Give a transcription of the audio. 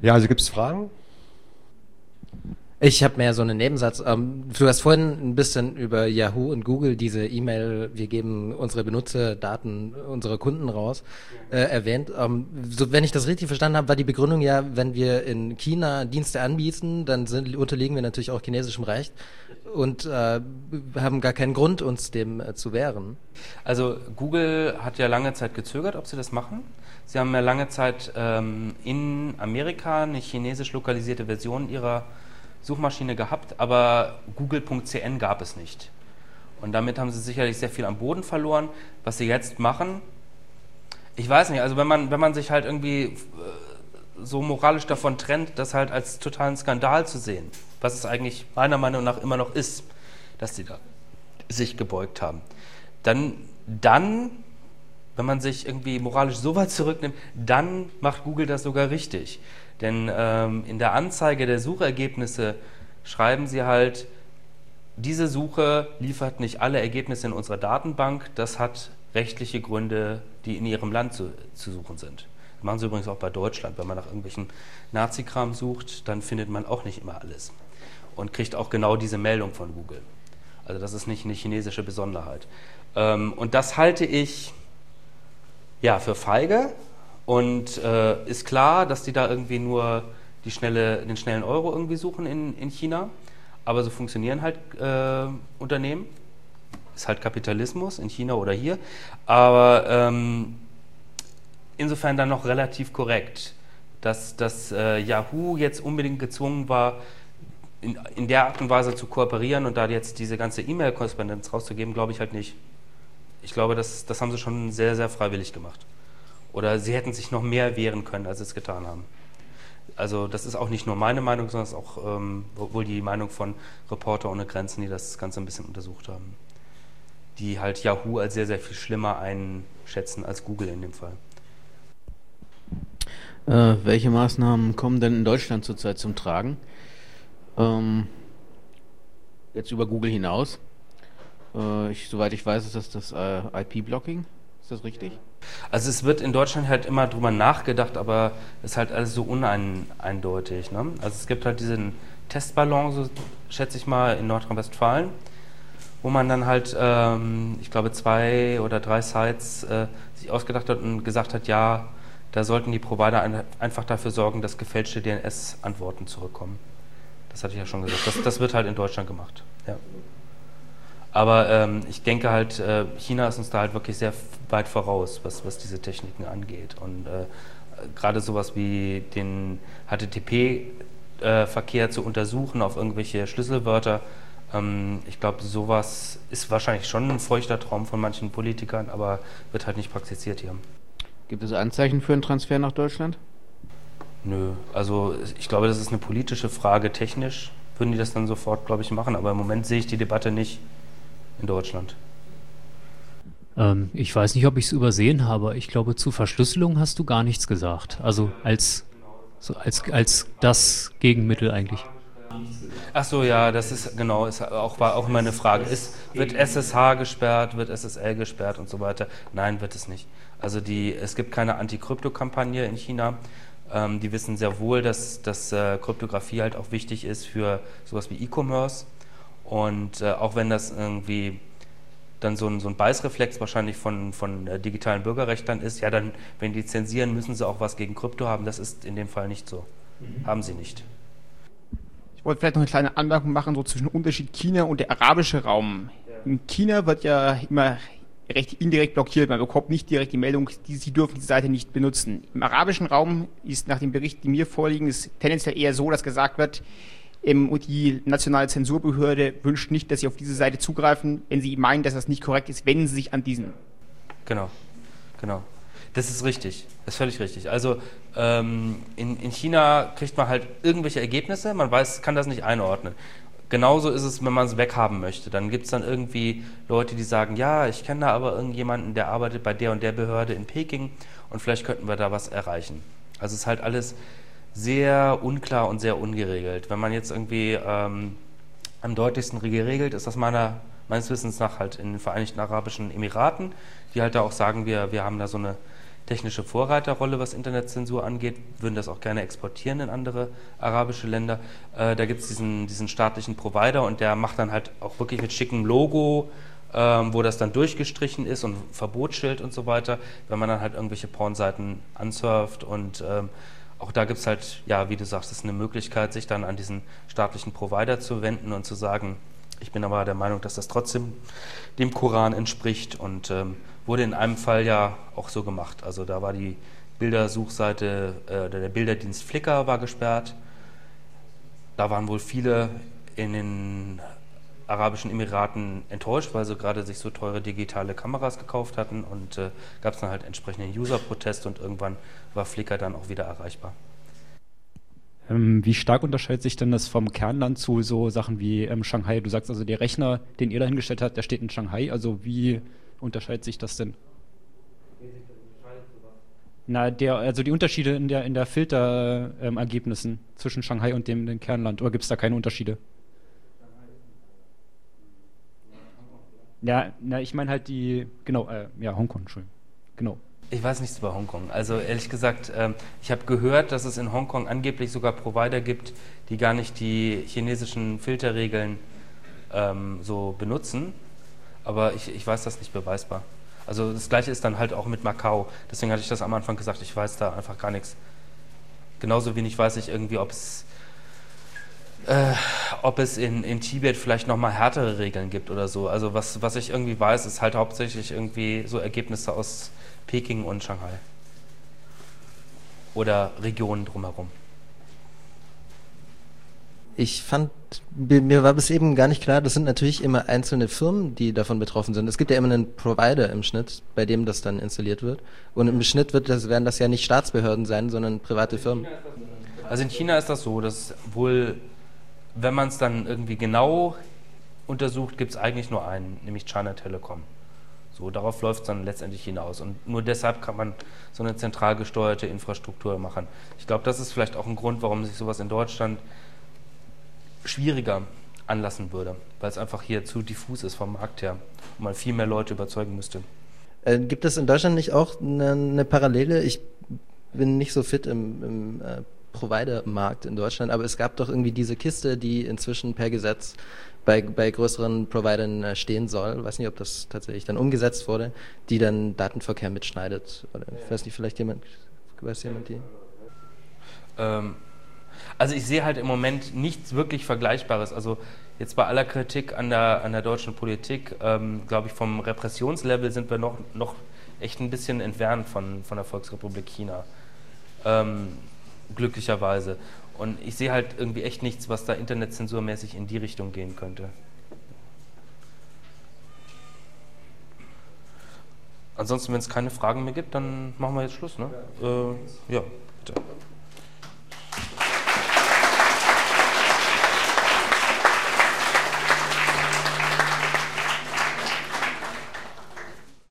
Ja, also gibt es Fragen? Ich habe mehr so einen Nebensatz. Ähm, du hast vorhin ein bisschen über Yahoo und Google diese E-Mail, wir geben unsere Benutzerdaten unserer Kunden raus, äh, erwähnt. Ähm, so, wenn ich das richtig verstanden habe, war die Begründung ja, wenn wir in China Dienste anbieten, dann sind, unterliegen wir natürlich auch chinesischem Recht und äh, haben gar keinen Grund, uns dem äh, zu wehren. Also Google hat ja lange Zeit gezögert, ob sie das machen. Sie haben ja lange Zeit ähm, in Amerika eine chinesisch lokalisierte Version ihrer Suchmaschine gehabt, aber google.cn gab es nicht. Und damit haben sie sicherlich sehr viel am Boden verloren. Was sie jetzt machen, ich weiß nicht, also wenn man, wenn man sich halt irgendwie äh, so moralisch davon trennt, das halt als totalen Skandal zu sehen, was es eigentlich meiner Meinung nach immer noch ist, dass sie da sich gebeugt haben, dann, dann wenn man sich irgendwie moralisch so weit zurücknimmt, dann macht Google das sogar richtig. Denn ähm, in der Anzeige der Suchergebnisse schreiben sie halt, diese Suche liefert nicht alle Ergebnisse in unserer Datenbank, das hat rechtliche Gründe, die in ihrem Land zu, zu suchen sind. Das machen sie übrigens auch bei Deutschland. Wenn man nach irgendwelchen Nazi-Kram sucht, dann findet man auch nicht immer alles. Und kriegt auch genau diese Meldung von Google. Also das ist nicht eine chinesische Besonderheit. Ähm, und das halte ich ja, für feige, und äh, ist klar, dass die da irgendwie nur die schnelle, den schnellen Euro irgendwie suchen in, in China. Aber so funktionieren halt äh, Unternehmen. Ist halt Kapitalismus in China oder hier. Aber ähm, insofern dann noch relativ korrekt, dass, dass äh, Yahoo jetzt unbedingt gezwungen war, in, in der Art und Weise zu kooperieren und da jetzt diese ganze E-Mail-Korrespondenz rauszugeben, glaube ich halt nicht. Ich glaube, das, das haben sie schon sehr, sehr freiwillig gemacht. Oder sie hätten sich noch mehr wehren können, als sie es getan haben. Also das ist auch nicht nur meine Meinung, sondern es ist auch ähm, wohl die Meinung von Reporter ohne Grenzen, die das Ganze ein bisschen untersucht haben. Die halt Yahoo als sehr, sehr viel schlimmer einschätzen als Google in dem Fall. Äh, welche Maßnahmen kommen denn in Deutschland zurzeit zum Tragen? Ähm, jetzt über Google hinaus. Äh, ich, soweit ich weiß, ist das das äh, IP-Blocking. Ist das richtig? Also es wird in Deutschland halt immer drüber nachgedacht, aber es ist halt alles so uneindeutig. Ne? Also es gibt halt diesen Testballon, so schätze ich mal, in Nordrhein-Westfalen, wo man dann halt, ähm, ich glaube, zwei oder drei Sites äh, sich ausgedacht hat und gesagt hat, ja, da sollten die Provider ein, einfach dafür sorgen, dass gefälschte DNS-Antworten zurückkommen. Das hatte ich ja schon gesagt. Das, das wird halt in Deutschland gemacht. Ja. Aber ähm, ich denke halt, äh, China ist uns da halt wirklich sehr weit voraus, was, was diese Techniken angeht. Und äh, gerade sowas wie den HTTP-Verkehr äh, zu untersuchen auf irgendwelche Schlüsselwörter, ähm, ich glaube, sowas ist wahrscheinlich schon ein feuchter Traum von manchen Politikern, aber wird halt nicht praktiziert hier. Gibt es Anzeichen für einen Transfer nach Deutschland? Nö, also ich glaube, das ist eine politische Frage. Technisch würden die das dann sofort, glaube ich, machen, aber im Moment sehe ich die Debatte nicht in Deutschland? Ähm, ich weiß nicht, ob ich es übersehen habe. Ich glaube, zu Verschlüsselung hast du gar nichts gesagt. Also als, so als, als das Gegenmittel eigentlich. Ach so, ja, das ist genau, ist auch, war auch immer eine Frage. Ist, wird SSH gesperrt, wird SSL gesperrt und so weiter? Nein, wird es nicht. Also die, es gibt keine Anti-Krypto-Kampagne in China. Ähm, die wissen sehr wohl, dass, dass äh, Kryptographie halt auch wichtig ist für sowas wie E-Commerce. Und äh, auch wenn das irgendwie dann so ein, so ein Beißreflex wahrscheinlich von, von äh, digitalen Bürgerrechtlern ist, ja, dann, wenn die zensieren, müssen sie auch was gegen Krypto haben. Das ist in dem Fall nicht so. Mhm. Haben sie nicht. Ich wollte vielleicht noch eine kleine Anmerkung machen, so zwischen Unterschied China und der arabische Raum. In China wird ja immer recht indirekt blockiert. Man bekommt nicht direkt die Meldung, die, Sie dürfen die Seite nicht benutzen. Im arabischen Raum ist nach dem Bericht, die mir vorliegen, ist tendenziell eher so, dass gesagt wird, die nationale Zensurbehörde wünscht nicht, dass sie auf diese Seite zugreifen, wenn sie meinen, dass das nicht korrekt ist, wenden sie sich an diesen. Genau, genau. Das ist richtig, das ist völlig richtig. Also ähm, in, in China kriegt man halt irgendwelche Ergebnisse, man weiß, kann das nicht einordnen. Genauso ist es, wenn man es weghaben möchte. Dann gibt es dann irgendwie Leute, die sagen, ja, ich kenne da aber irgendjemanden, der arbeitet bei der und der Behörde in Peking und vielleicht könnten wir da was erreichen. Also es ist halt alles sehr unklar und sehr ungeregelt. Wenn man jetzt irgendwie ähm, am deutlichsten geregelt ist das meiner, meines Wissens nach halt in den Vereinigten Arabischen Emiraten, die halt da auch sagen, wir, wir haben da so eine technische Vorreiterrolle, was Internetzensur angeht, würden das auch gerne exportieren in andere arabische Länder. Äh, da gibt es diesen, diesen staatlichen Provider und der macht dann halt auch wirklich mit schickem Logo, ähm, wo das dann durchgestrichen ist und Verbotsschild und so weiter, wenn man dann halt irgendwelche Pornseiten ansurft und ähm, auch da gibt es halt, ja, wie du sagst, ist eine Möglichkeit, sich dann an diesen staatlichen Provider zu wenden und zu sagen, ich bin aber der Meinung, dass das trotzdem dem Koran entspricht und ähm, wurde in einem Fall ja auch so gemacht. Also da war die Bildersuchseite, äh, der Bilderdienst Flickr war gesperrt. Da waren wohl viele in den Arabischen Emiraten enttäuscht, weil sie gerade sich so teure digitale Kameras gekauft hatten und äh, gab es dann halt entsprechenden User-Protest und irgendwann war Flickr dann auch wieder erreichbar. Ähm, wie stark unterscheidet sich denn das vom Kernland zu so Sachen wie ähm, Shanghai? Du sagst also, der Rechner, den ihr da hingestellt habt, der steht in Shanghai. Also wie unterscheidet sich das denn? Na, der, also die Unterschiede in der, in der Filterergebnissen ähm, zwischen Shanghai und dem, dem Kernland, oder gibt es da keine Unterschiede? Ja, na, ich meine halt die, genau, äh, ja, Hongkong, Entschuldigung. Genau. Ich weiß nichts über Hongkong. Also ehrlich gesagt, ähm, ich habe gehört, dass es in Hongkong angeblich sogar Provider gibt, die gar nicht die chinesischen Filterregeln ähm, so benutzen. Aber ich, ich weiß das nicht beweisbar. Also das gleiche ist dann halt auch mit Macau. Deswegen hatte ich das am Anfang gesagt, ich weiß da einfach gar nichts. Genauso wenig weiß ich irgendwie, ob es äh, ob es in, in Tibet vielleicht nochmal härtere Regeln gibt oder so. Also was, was ich irgendwie weiß, ist halt hauptsächlich irgendwie so Ergebnisse aus Peking und Shanghai. Oder Regionen drumherum. Ich fand, mir war bis eben gar nicht klar, das sind natürlich immer einzelne Firmen, die davon betroffen sind. Es gibt ja immer einen Provider im Schnitt, bei dem das dann installiert wird. Und im Schnitt wird das, werden das ja nicht Staatsbehörden sein, sondern private Firmen. Also in China ist das so, dass wohl, wenn man es dann irgendwie genau untersucht, gibt es eigentlich nur einen, nämlich China Telecom. So, darauf läuft es dann letztendlich hinaus. Und nur deshalb kann man so eine zentral gesteuerte Infrastruktur machen. Ich glaube, das ist vielleicht auch ein Grund, warum sich sowas in Deutschland schwieriger anlassen würde, weil es einfach hier zu diffus ist vom Markt her und man viel mehr Leute überzeugen müsste. Äh, gibt es in Deutschland nicht auch eine, eine Parallele? Ich bin nicht so fit im, im äh, Provider-Markt in Deutschland, aber es gab doch irgendwie diese Kiste, die inzwischen per Gesetz bei, bei größeren Providern äh, stehen soll. Ich weiß nicht, ob das tatsächlich dann umgesetzt wurde, die dann Datenverkehr mitschneidet. Oder ich weiß nicht, vielleicht jemand, weiß jemand die? Ähm, also ich sehe halt im Moment nichts wirklich Vergleichbares. Also jetzt bei aller Kritik an der, an der deutschen Politik, ähm, glaube ich, vom Repressionslevel sind wir noch, noch echt ein bisschen entfernt von, von der Volksrepublik China. Ähm, glücklicherweise. Und ich sehe halt irgendwie echt nichts, was da internetzensurmäßig in die Richtung gehen könnte. Ansonsten, wenn es keine Fragen mehr gibt, dann machen wir jetzt Schluss. Ne? Äh, ja, bitte.